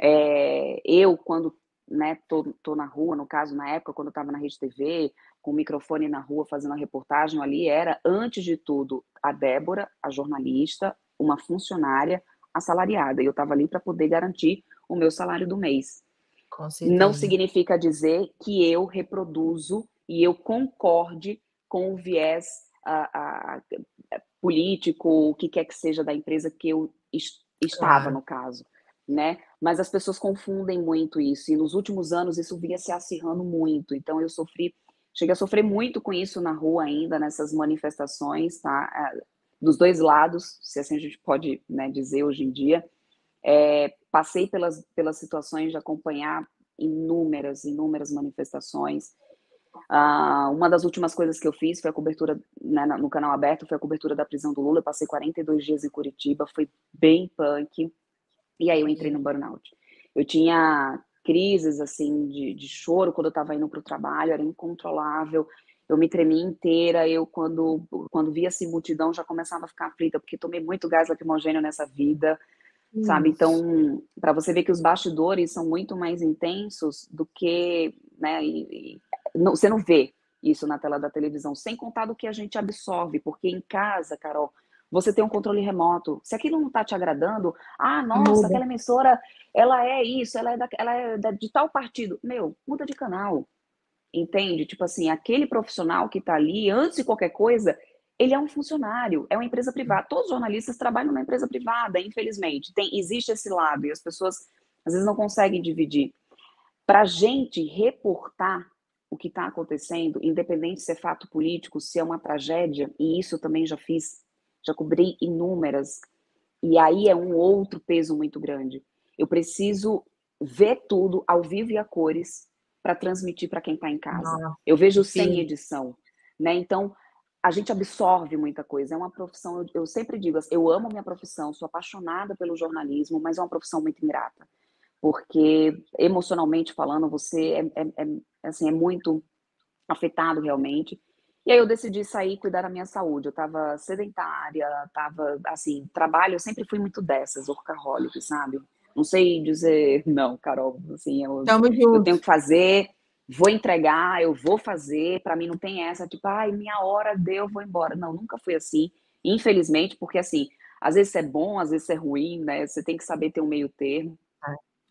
É, eu, quando né, tô, tô na rua, no caso, na época, quando eu estava na Rede TV, com o microfone na rua fazendo a reportagem ali, era, antes de tudo, a Débora, a jornalista, uma funcionária assalariada. E eu estava ali para poder garantir o meu salário do mês. Não significa dizer que eu reproduzo e eu concorde com o viés a, a, político, o que quer que seja da empresa que eu est estava, claro. no caso. Né? Mas as pessoas confundem muito isso, e nos últimos anos isso vinha se acirrando muito. Então eu sofri, cheguei a sofrer muito com isso na rua ainda, nessas manifestações, tá? Dos dois lados, se assim a gente pode né, dizer hoje em dia. É, passei pelas, pelas situações de acompanhar inúmeras, inúmeras manifestações. Uh, uma das últimas coisas que eu fiz foi a cobertura né, no canal aberto, foi a cobertura da prisão do Lula. Eu passei 42 dias em Curitiba, foi bem punk. E aí eu entrei no burnout. Eu tinha crises, assim, de, de choro quando eu estava indo para o trabalho, era incontrolável. Eu me tremia inteira, eu quando, quando via assim multidão já começava a ficar aflita, porque tomei muito gás lacrimogênio nessa vida, Isso. sabe? Então, para você ver que os bastidores são muito mais intensos do que, né, e, não, você não vê isso na tela da televisão, sem contar do que a gente absorve, porque em casa, Carol, você tem um controle remoto. Se aquilo não está te agradando, ah, nossa, muda. aquela emissora, ela é isso, ela é, da, ela é da, de tal partido. Meu, muda de canal. Entende? Tipo assim, aquele profissional que está ali, antes de qualquer coisa, ele é um funcionário, é uma empresa privada. Todos os jornalistas trabalham numa empresa privada, infelizmente. Tem, existe esse lado e as pessoas às vezes não conseguem dividir. Para a gente reportar o que está acontecendo, independente se é fato político, se é uma tragédia, e isso também já fiz já cobri inúmeras, e aí é um outro peso muito grande. Eu preciso ver tudo ao vivo e a cores para transmitir para quem está em casa. Ah, eu vejo sim. sem edição, né? Então a gente absorve muita coisa. É uma profissão, eu, eu sempre digo, eu amo minha profissão, sou apaixonada pelo jornalismo, mas é uma profissão muito ingrata, porque emocionalmente falando, você é, é, é assim é muito afetado realmente. E aí eu decidi sair e cuidar da minha saúde. Eu estava sedentária, estava assim, trabalho, eu sempre fui muito dessas, workaholic, sabe? Não sei dizer não, Carol, assim, eu, eu tenho que fazer, vou entregar, eu vou fazer, para mim não tem essa, tipo, ai, minha hora deu, vou embora. Não, nunca foi assim, infelizmente, porque assim, às vezes é bom, às vezes é ruim, né? Você tem que saber ter um meio termo.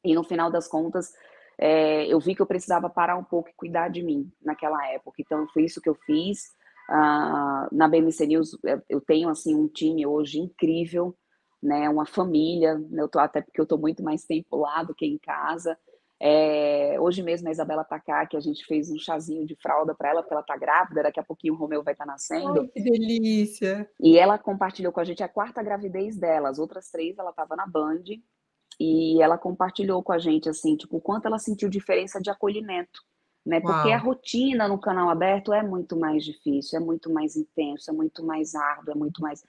É. E no final das contas, é, eu vi que eu precisava parar um pouco e cuidar de mim naquela época. Então, foi isso que eu fiz. Uh, na BMC News, eu tenho assim um time hoje incrível, né? Uma família. Eu tô até porque eu estou muito mais tempo lá do que em casa. É, hoje mesmo a Isabela tá cá, que a gente fez um chazinho de fralda para ela, porque ela tá grávida, daqui a pouquinho o Romeu vai estar tá nascendo. Ai, que delícia! E ela compartilhou com a gente a quarta gravidez dela, as outras três ela estava na Band, e ela compartilhou com a gente, assim, tipo, o quanto ela sentiu diferença de acolhimento, né? Porque Uau. a rotina no canal aberto é muito mais difícil, é muito mais intenso, é muito mais árduo, é muito mais...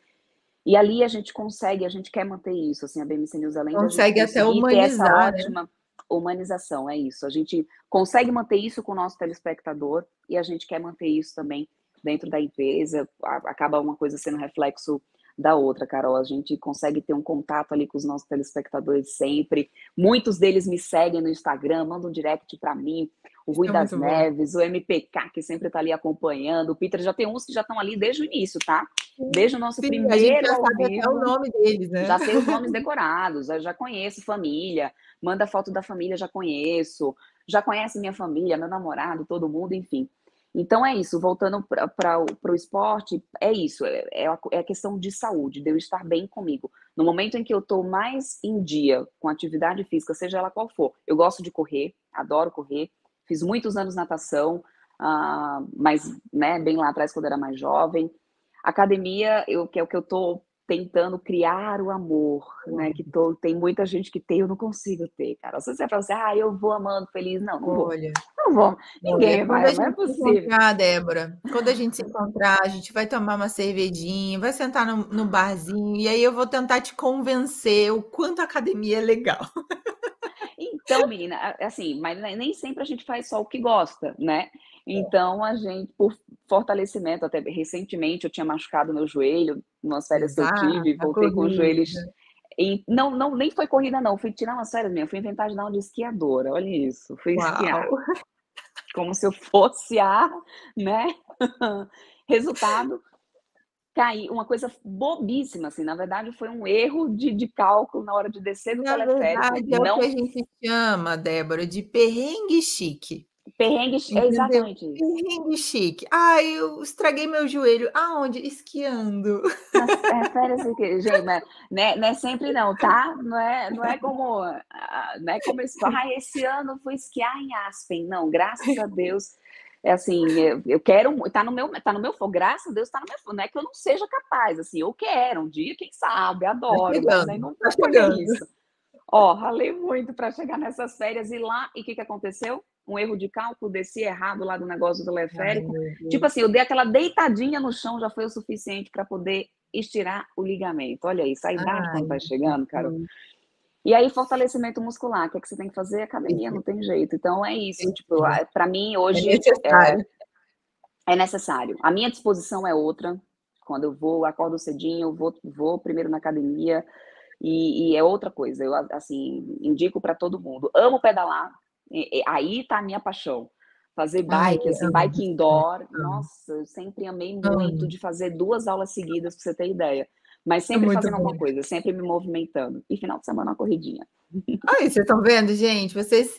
E ali a gente consegue, a gente quer manter isso, assim, a BMC News além consegue até humanizar, essa ótima né? humanização, é isso. A gente consegue manter isso com o nosso telespectador e a gente quer manter isso também dentro da empresa, acaba uma coisa sendo reflexo da outra, Carol. A gente consegue ter um contato ali com os nossos telespectadores sempre. Muitos deles me seguem no Instagram, mandam um direct para mim. O Rui é das Neves, bom. o MPK, que sempre está ali acompanhando. O Peter já tem uns que já estão ali desde o início, tá? Desde o nosso Sim, primeiro. A gente já sabe até o nome deles, né? Já sei os nomes decorados, eu já conheço família, manda foto da família, já conheço. Já conhece minha família, meu namorado, todo mundo, enfim. Então é isso, voltando para o esporte, é isso, é, é, a, é a questão de saúde, de eu estar bem comigo. No momento em que eu estou mais em dia com atividade física, seja ela qual for, eu gosto de correr, adoro correr, fiz muitos anos natação, uh, mas né, bem lá atrás quando era mais jovem. Academia, eu, que é o que eu estou tentando criar o amor, né? Que tô, tem muita gente que tem, eu não consigo ter, cara. Se você fala assim, ah, eu vou amando, feliz, não, não Olha, vou. Não vou. Ninguém vai, não é possível. Encontrar, Débora, quando a gente se encontrar, a gente vai tomar uma cervejinha, vai sentar no, no barzinho, e aí eu vou tentar te convencer o quanto a academia é legal. Então, menina, assim, mas nem sempre a gente faz só o que gosta, né? Então, a gente, por fortalecimento, até recentemente eu tinha machucado meu joelho, umas férias que eu tive, voltei com os joelhos. E não, não, nem foi corrida, não. Fui tirar umas férias minha, fui inventar de dar uma de esquiadora, olha isso. Fui Uau. esquiar. Como se eu fosse a, né? Resultado, caí. Uma coisa bobíssima, assim. Na verdade, foi um erro de, de cálculo na hora de descer do na teleférico. Verdade, é não... o que a gente chama, Débora, de perrengue chique. Perrengue, é exatamente isso. Perrengue chique. Ai, eu estraguei meu joelho. Aonde? Esquiando. É, férias gente, mas né, não é sempre não, tá? Não é, não é como, ah, não é como esse, ah, esse ano eu fui esquiar em Aspen. Não, graças a Deus. É assim, eu, eu quero, tá no meu, tá no meu fogo, graças a Deus tá no meu fogo. Não é que eu não seja capaz, assim, eu quero um dia, quem sabe, tá adoro, tá chegando, mas não tá isso. Ó, ralei muito para chegar nessas férias e lá, e o que, que aconteceu? Um erro de cálculo, desci errado lá do negócio do teleférico. tipo assim, eu dei aquela deitadinha no chão, já foi o suficiente para poder estirar o ligamento. Olha isso, a idade Ai, vai chegando, Carol. E aí, fortalecimento muscular, o que, é que você tem que fazer? Academia, não tem jeito. Então, é isso. Tipo, para mim, é hoje. É necessário. É, é necessário. A minha disposição é outra. Quando eu vou, acordo cedinho, vou, vou primeiro na academia e, e é outra coisa. Eu, assim, indico para todo mundo. Amo pedalar, aí tá a minha paixão. Fazer bike, Ai, assim, bike indoor. Nossa, eu sempre amei muito de fazer duas aulas seguidas, para você ter ideia. Mas é sempre é fazendo bom. alguma coisa, sempre me movimentando. E final de semana, uma corridinha. Aí, vocês estão vendo, gente? Vocês.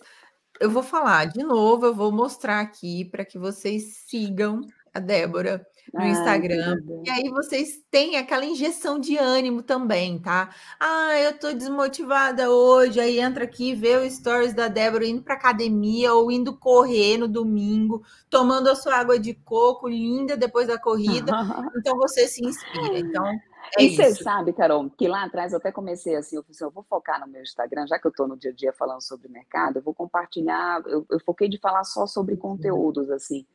Eu vou falar de novo, eu vou mostrar aqui para que vocês sigam a Débora no Ai, Instagram. E aí vocês têm aquela injeção de ânimo também, tá? Ah, eu tô desmotivada hoje. Aí entra aqui, vê o stories da Débora indo para academia ou indo correr no domingo, tomando a sua água de coco linda depois da corrida. então você se inspira. Então é e você sabe, Carol, que lá atrás eu até comecei assim, eu, assim, eu vou focar no meu Instagram, já que eu estou no dia a dia falando sobre mercado, eu vou compartilhar, eu, eu foquei de falar só sobre uhum. conteúdos, assim.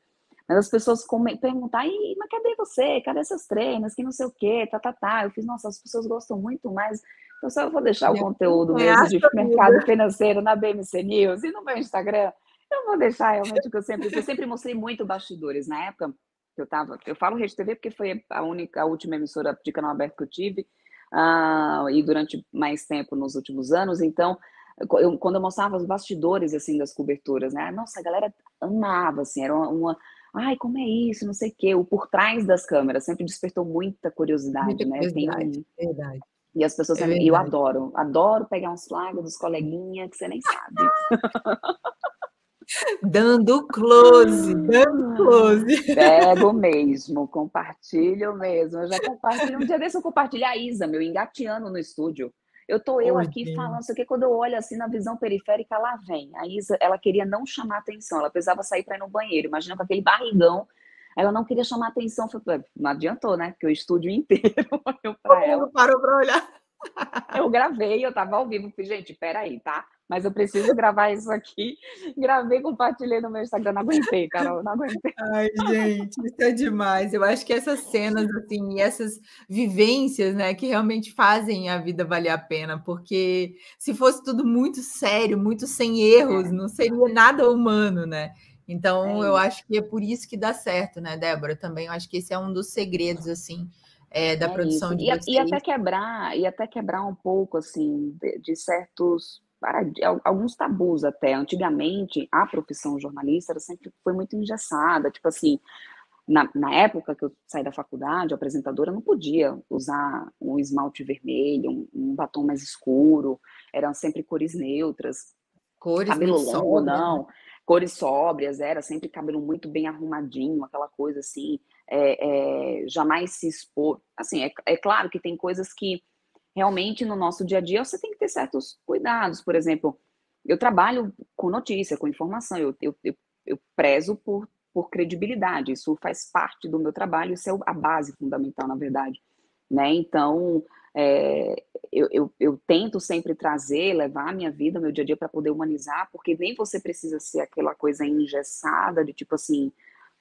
Mas as pessoas perguntam, mas cadê você? Cadê seus treinos? Que não sei o quê, tá, tá, tá. Eu fiz, nossa, as pessoas gostam muito mais. Então, só eu vou deixar o conteúdo mesmo de mercado financeiro na BMC News e no meu Instagram. Eu vou deixar realmente o que eu sempre. Eu sempre mostrei muito bastidores. Na época que eu tava. Eu falo Rede TV porque foi a única, a última emissora de canal aberto que eu tive. Uh, e durante mais tempo nos últimos anos. Então, eu, quando eu mostrava os bastidores assim das coberturas, né? Nossa, a galera amava, assim, era uma, uma ai, como é isso, não sei o quê, o por trás das câmeras sempre despertou muita curiosidade, muita né? Curiosidade, Tem... verdade. E as pessoas, é eu adoro, adoro pegar uns flags dos coleguinhas que você nem sabe. Dando close, dando close. Pego mesmo, compartilho mesmo. Eu já compartilho. Um dia desse eu compartilho a Isa, meu, engateando no estúdio. Eu tô eu aqui Deus. falando isso aqui, quando eu olho assim na visão periférica, lá vem. A Isa, ela queria não chamar atenção, ela precisava sair para ir no banheiro. Imagina com aquele barrigão, ela não queria chamar atenção. Não adiantou, né? Porque o estúdio inteiro olhou para ela. parou para olhar. Eu gravei, eu tava ao vivo, falei, gente, peraí, tá? Mas eu preciso gravar isso aqui. Gravei, compartilhei no meu Instagram, não aguentei, Carol, não aguentei. Ai, gente, isso é demais. Eu acho que essas cenas, assim, essas vivências, né, que realmente fazem a vida valer a pena, porque se fosse tudo muito sério, muito sem erros, é. não seria nada humano, né? Então, é. eu acho que é por isso que dá certo, né, Débora? Também eu acho que esse é um dos segredos, assim, é, da é produção isso. de e, e, até quebrar e até quebrar um pouco assim de, de certos alguns tabus até. Antigamente a profissão jornalista era sempre foi muito engessada. Tipo assim na, na época que eu saí da faculdade a apresentadora não podia usar um esmalte vermelho um, um batom mais escuro. Eram sempre cores neutras. Cores cabelo longo não. Cores sóbrias era sempre cabelo muito bem arrumadinho aquela coisa assim é, é, jamais se expor. Assim, é, é claro que tem coisas que realmente no nosso dia a dia você tem que ter certos cuidados. Por exemplo, eu trabalho com notícia, com informação, eu, eu, eu, eu prezo por, por credibilidade, isso faz parte do meu trabalho, isso é a base fundamental, na verdade. Né? Então, é, eu, eu, eu, tento sempre trazer, levar a minha vida, meu dia a dia para poder humanizar, porque nem você precisa ser aquela coisa engessada de tipo assim,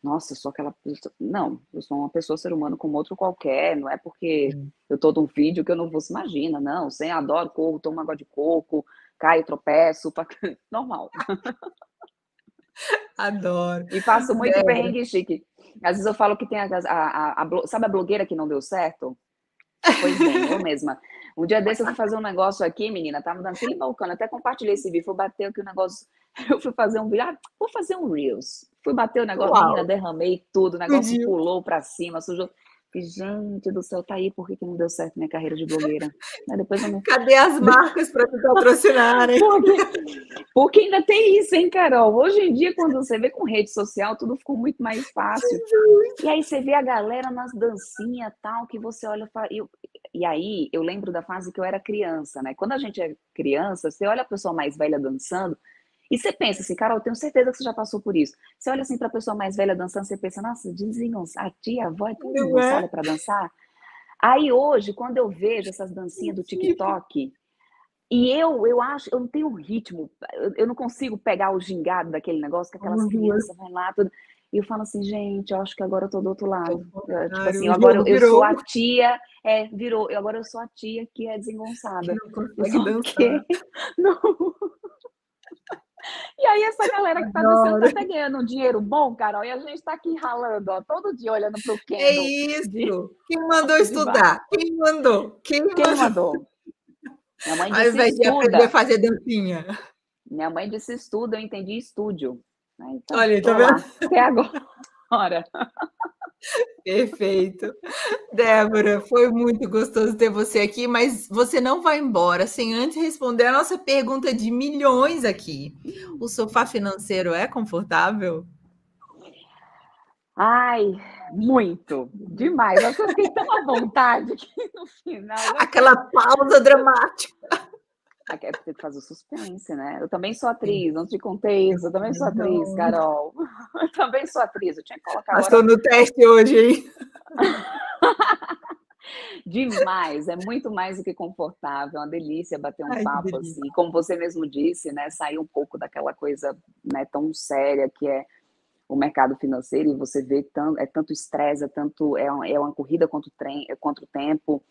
nossa, eu sou aquela pessoa. Não, eu sou uma pessoa, ser humano como outro qualquer, não é porque hum. eu tô num vídeo que eu não vou se imagina, não. Você adoro coco, tomo água de coco, caio, tropeço, pra... normal. Adoro. E faço muito é. perrengue chique. Às vezes eu falo que tem a, a, a, a, Sabe a blogueira que não deu certo? Pois bem, eu mesma. Um dia desse eu fui fazer um negócio aqui, menina, tava dando aquele balcão, até compartilhei esse vídeo, fui bater aqui o negócio, eu fui fazer um vídeo, ah, vou fazer um Reels. Fui bater o negócio, Uau. menina, derramei tudo, o negócio pulou para cima, sujou. Gente do céu, tá aí, por que, que não deu certo minha carreira de blogueira? depois não... Cadê as marcas para me patrocinarem? Porque, porque ainda tem isso, hein, Carol? Hoje em dia, quando você vê com rede social, tudo ficou muito mais fácil. E aí você vê a galera nas dancinhas tal, que você olha e, e aí eu lembro da fase que eu era criança, né? Quando a gente é criança, você olha a pessoa mais velha dançando, e você pensa assim, Carol, tenho certeza que você já passou por isso. Você olha assim para a pessoa mais velha dançando, você pensa, nossa, desengonçada, a tia, a avó é tão desengonçada é? para dançar. Aí hoje, quando eu vejo essas dancinhas do TikTok, e eu, eu acho, eu não tenho ritmo, eu, eu não consigo pegar o gingado daquele negócio, que aquelas uhum. crianças vão lá, tudo. E eu falo assim, gente, eu acho que agora eu tô do outro lado. Tipo assim, agora eu, eu sou a tia, É, virou. Eu, agora eu sou a tia que é desengonçada. Não consegue dançar. Não. E aí, essa galera que tá dançando tá até ganhando um dinheiro bom, Carol, e a gente tá aqui ralando, ó, todo dia olhando pro Kendall. É isso! De... Quem mandou estudar? Quem mandou? Quem, Quem mandou? Minha mãe disse Ao invés de aprender a fazer dancinha. Minha mãe disse estudo, eu entendi estúdio. Então, Olha, tá vendo? Até agora. Perfeito. Débora, foi muito gostoso ter você aqui, mas você não vai embora sem antes responder a nossa pergunta de milhões aqui. O sofá financeiro é confortável? Ai, muito, demais. Eu fiquei tão à vontade aqui no final. Aquela pausa dramática. É porque faz o suspense, né? Eu também sou atriz, não te contei isso. Eu também sou atriz, Carol. Eu também sou atriz. Eu tinha que colocar. Estou no teste hoje, hein? Demais, é muito mais do que confortável, é uma delícia bater um Ai, papo assim. Como você mesmo disse, né? Sair um pouco daquela coisa né, tão séria que é o mercado financeiro e você vê tanto, é tanto estresse, é tanto é uma, é uma corrida contra o, trem, contra o tempo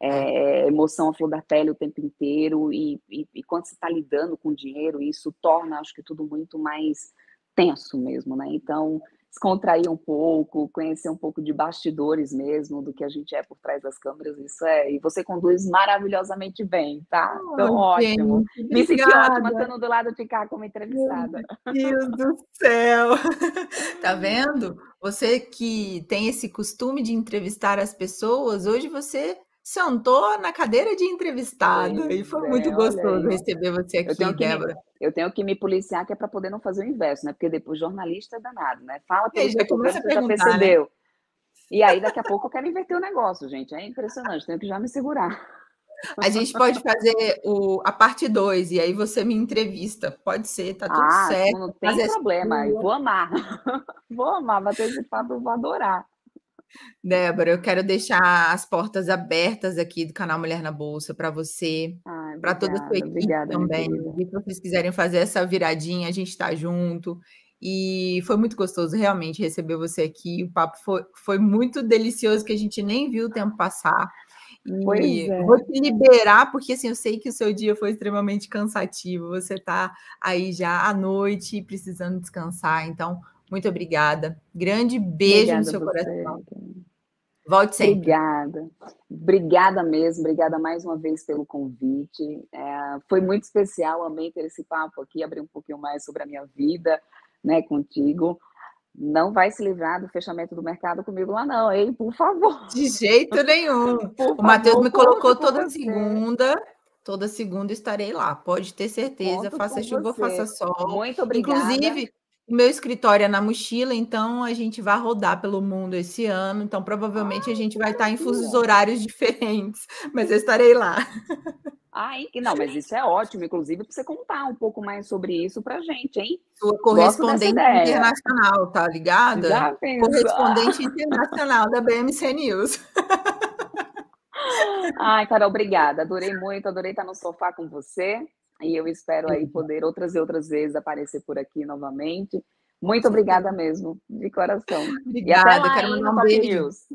é, emoção à flor da pele o tempo inteiro, e, e, e quando você está lidando com dinheiro, isso torna, acho que, tudo muito mais tenso mesmo, né? Então, descontrair um pouco, conhecer um pouco de bastidores mesmo, do que a gente é por trás das câmeras, isso é. E você conduz maravilhosamente bem, tá? Então, oh, ótimo. Gente, Me senti ótima estando do lado de cá como entrevistada. Meu Deus do céu! tá vendo? Você que tem esse costume de entrevistar as pessoas, hoje você sentou na cadeira de entrevistada e foi é, muito gostoso receber você aqui, eu Débora. Me, eu tenho que me policiar que é para poder não fazer o inverso, né? Porque depois jornalista é danado, né? Fala pelo já começa a já né? percebeu. Né? E aí daqui a pouco eu quero inverter o negócio, gente. É impressionante, tenho que já me segurar. A gente pode fazer o, a parte 2 e aí você me entrevista. Pode ser, tá tudo ah, certo. Não tem problema, eu vou amar. Vou amar, bater esse papo, eu vou adorar. Débora, eu quero deixar as portas abertas aqui do canal Mulher na Bolsa para você, para toda a sua equipe obrigada, também. Se vocês quiserem fazer essa viradinha, a gente está junto. E foi muito gostoso realmente receber você aqui. O papo foi, foi muito delicioso, que a gente nem viu o tempo passar. E é. vou te liberar, porque assim, eu sei que o seu dia foi extremamente cansativo. Você está aí já à noite precisando descansar. Então, muito obrigada. Grande beijo obrigada no seu coração. Volte sempre. Obrigada. Obrigada mesmo. Obrigada mais uma vez pelo convite. É, foi muito especial. Amei ter esse papo aqui, abrir um pouquinho mais sobre a minha vida né, contigo. Não vai se livrar do fechamento do mercado comigo lá, não, hein? Por favor. De jeito nenhum. o Matheus me colocou toda segunda. Toda segunda estarei lá, pode ter certeza. Conto faça chuva, você. faça sol. Muito obrigada. Inclusive, o meu escritório é na mochila, então a gente vai rodar pelo mundo esse ano. Então, provavelmente a gente vai estar em fusos horários diferentes, mas eu estarei lá. Ai, não, mas isso é ótimo, inclusive, para você contar um pouco mais sobre isso para gente, hein? Sua correspondente internacional, tá ligada? Já correspondente internacional da BMC News. Ai, Carol, obrigada. Adorei muito, adorei estar no sofá com você. E eu espero aí poder outras e outras vezes aparecer por aqui novamente. Muito obrigada mesmo, de coração. Obrigada, lá, quero mandar um beijo. News.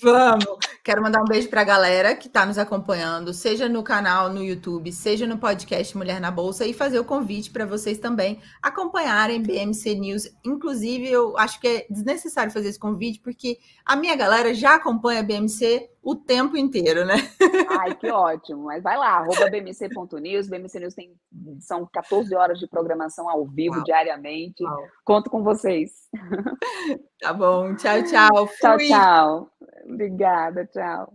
Vamos! Quero mandar um beijo para a galera que está nos acompanhando, seja no canal no YouTube, seja no podcast Mulher na Bolsa, e fazer o convite para vocês também acompanharem BMC News. Inclusive, eu acho que é desnecessário fazer esse convite, porque a minha galera já acompanha a BMC o tempo inteiro, né? Ai, que ótimo! Mas vai lá, arroba bmc.news. BMC News tem, são 14 horas de programação ao vivo Uau. diariamente. Uau. Conto com vocês. Tá bom, tchau, tchau. Fui. Tchau, tchau. Obrigada, tchau.